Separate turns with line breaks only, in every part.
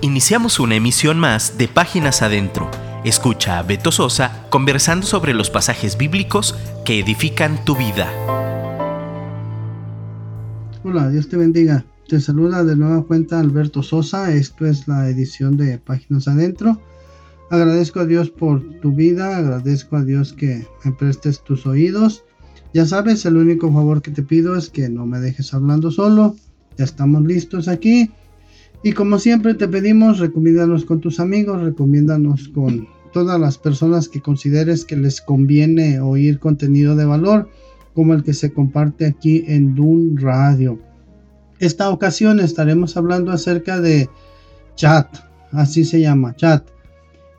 Iniciamos una emisión más de Páginas Adentro. Escucha a Beto Sosa conversando sobre los pasajes bíblicos que edifican tu vida.
Hola, Dios te bendiga. Te saluda de nueva cuenta Alberto Sosa. Esto es la edición de Páginas Adentro. Agradezco a Dios por tu vida, agradezco a Dios que me prestes tus oídos. Ya sabes, el único favor que te pido es que no me dejes hablando solo. Ya estamos listos aquí. Y como siempre te pedimos, recomiéndanos con tus amigos, recomiéndanos con todas las personas que consideres que les conviene oír contenido de valor, como el que se comparte aquí en Dun Radio. Esta ocasión estaremos hablando acerca de chat, así se llama, chat.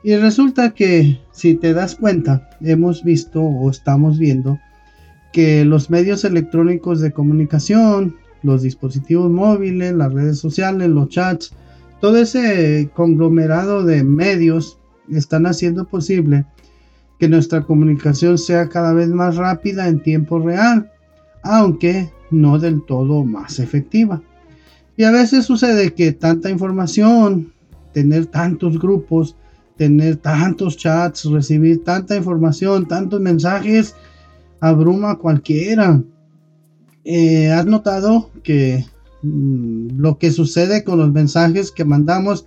Y resulta que, si te das cuenta, hemos visto o estamos viendo que los medios electrónicos de comunicación, los dispositivos móviles, las redes sociales, los chats, todo ese conglomerado de medios están haciendo posible que nuestra comunicación sea cada vez más rápida en tiempo real, aunque no del todo más efectiva. Y a veces sucede que tanta información, tener tantos grupos, tener tantos chats, recibir tanta información, tantos mensajes, abruma a cualquiera. Eh, ¿Has notado que mm, lo que sucede con los mensajes que mandamos,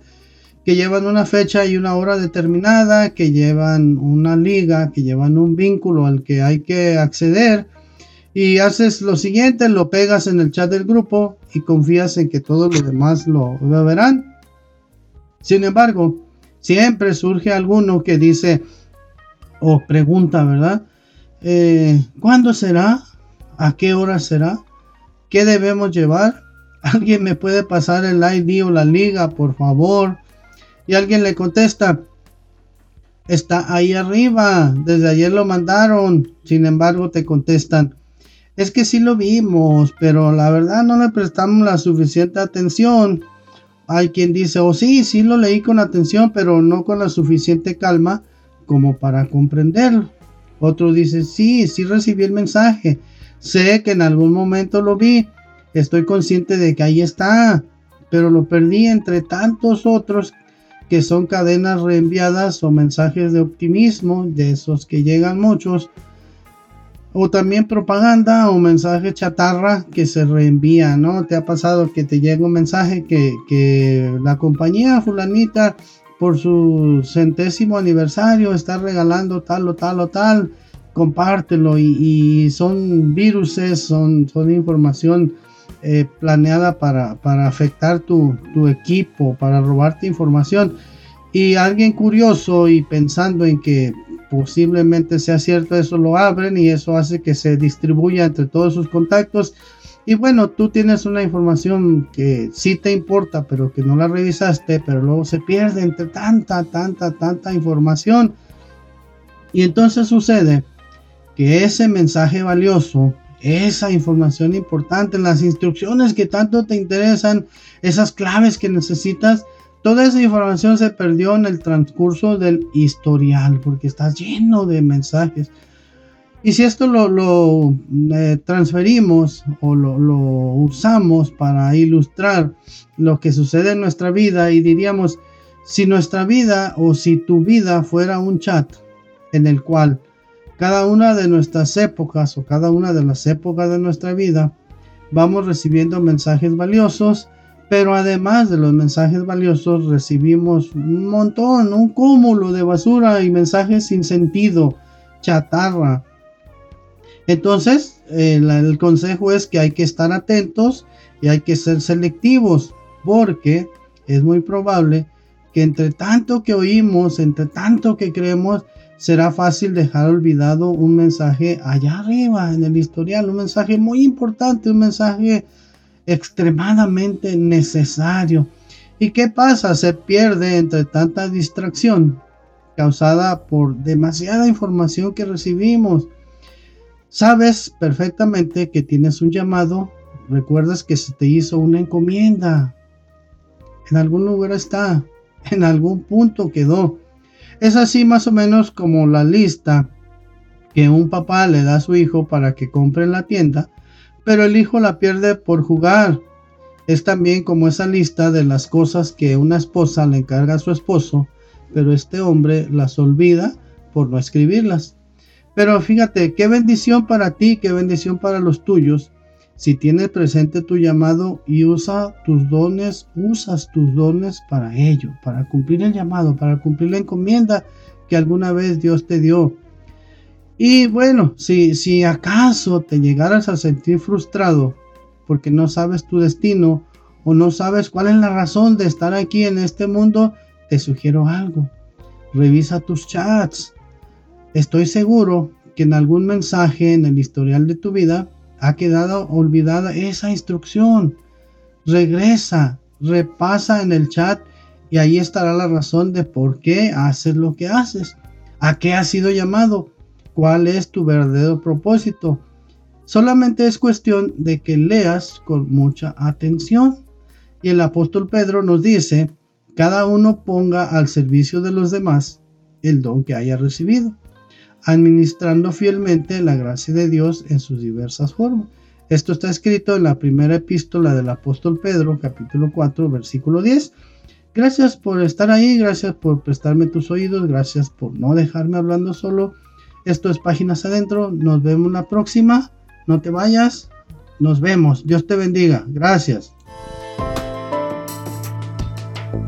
que llevan una fecha y una hora determinada, que llevan una liga, que llevan un vínculo al que hay que acceder, y haces lo siguiente, lo pegas en el chat del grupo y confías en que todos los demás lo, verán? Sin embargo, siempre surge alguno que dice o pregunta, ¿verdad? Eh, ¿Cuándo será? ¿A qué hora será? ¿Qué debemos llevar? ¿Alguien me puede pasar el ID o la liga, por favor? Y alguien le contesta, está ahí arriba, desde ayer lo mandaron. Sin embargo, te contestan, es que sí lo vimos, pero la verdad no le prestamos la suficiente atención. Hay quien dice, oh sí, sí lo leí con atención, pero no con la suficiente calma como para comprenderlo. Otro dice, sí, sí recibí el mensaje, Sé que en algún momento lo vi, estoy consciente de que ahí está, pero lo perdí entre tantos otros que son cadenas reenviadas o mensajes de optimismo, de esos que llegan muchos, o también propaganda o mensaje chatarra que se reenvía, ¿no? ¿Te ha pasado que te llega un mensaje que, que la compañía fulanita por su centésimo aniversario está regalando tal o tal o tal? Compártelo y, son viruses, son, son información eh, planeada para, para afectar tu, tu, equipo, para robarte información. Y alguien curioso y pensando en que posiblemente sea cierto, eso lo abren y eso hace que se distribuya entre todos sus contactos. Y bueno, tú tienes una información que sí te importa, pero que no la revisaste, pero luego se pierde entre tanta, tanta, tanta información. Y entonces sucede que ese mensaje valioso, esa información importante, las instrucciones que tanto te interesan, esas claves que necesitas, toda esa información se perdió en el transcurso del historial, porque estás lleno de mensajes. Y si esto lo, eh, transferimos o lo, usamos para ilustrar lo que sucede en nuestra vida y diríamos, si nuestra vida o si tu vida fuera un chat en el cual cada una de nuestras épocas o cada una de las épocas de nuestra vida vamos recibiendo mensajes valiosos, pero además de los mensajes valiosos recibimos un montón, un cúmulo de basura y mensajes sin sentido, chatarra. Entonces, el, el consejo es que hay que estar atentos y hay que ser selectivos, porque es muy probable que entre tanto que oímos, entre tanto que creemos, será fácil dejar olvidado un mensaje allá arriba en el historial, un mensaje muy importante, un mensaje extremadamente necesario. ¿Y qué pasa? Se pierde entre tanta distracción causada por demasiada información que recibimos. Sabes perfectamente que tienes un llamado, recuerdas que se te hizo una encomienda. En algún lugar está, en algún punto quedó es así más o menos como la lista que un papá le da a su hijo para que compre en la tienda, pero el hijo la pierde por jugar Es también como esa lista de las cosas que una esposa le encarga a su esposo, pero este hombre las olvida por no escribirlas. Pero fíjate, qué bendición para ti, qué bendición para los tuyos. Si tienes presente tu llamado y usa tus dones, usas tus dones para ello, para cumplir el llamado, para cumplir la encomienda que alguna vez Dios te dio. Y bueno, si, si acaso te llegaras a sentir frustrado porque no sabes tu destino o no sabes cuál es la razón de estar aquí en este mundo, te sugiero algo. Revisa tus chats, Estoy seguro que en algún mensaje en el historial de tu vida ha quedado olvidada esa instrucción. Regresa, repasa en el chat y ahí estará la razón de por qué haces lo que haces, a qué has sido llamado, cuál es tu verdadero propósito. Solamente es cuestión de que leas con mucha atención. Y el apóstol Pedro nos dice, cada uno ponga al servicio de los demás el don que haya recibido administrando fielmente la gracia de Dios en sus diversas formas. Esto está escrito en la primera epístola del apóstol Pedro, capítulo 4, versículo 10. Gracias por estar ahí, gracias por prestarme tus oídos, gracias por no dejarme hablando solo. Esto es Páginas Adentro, nos vemos la próxima, no te vayas, nos vemos, Dios te bendiga, gracias.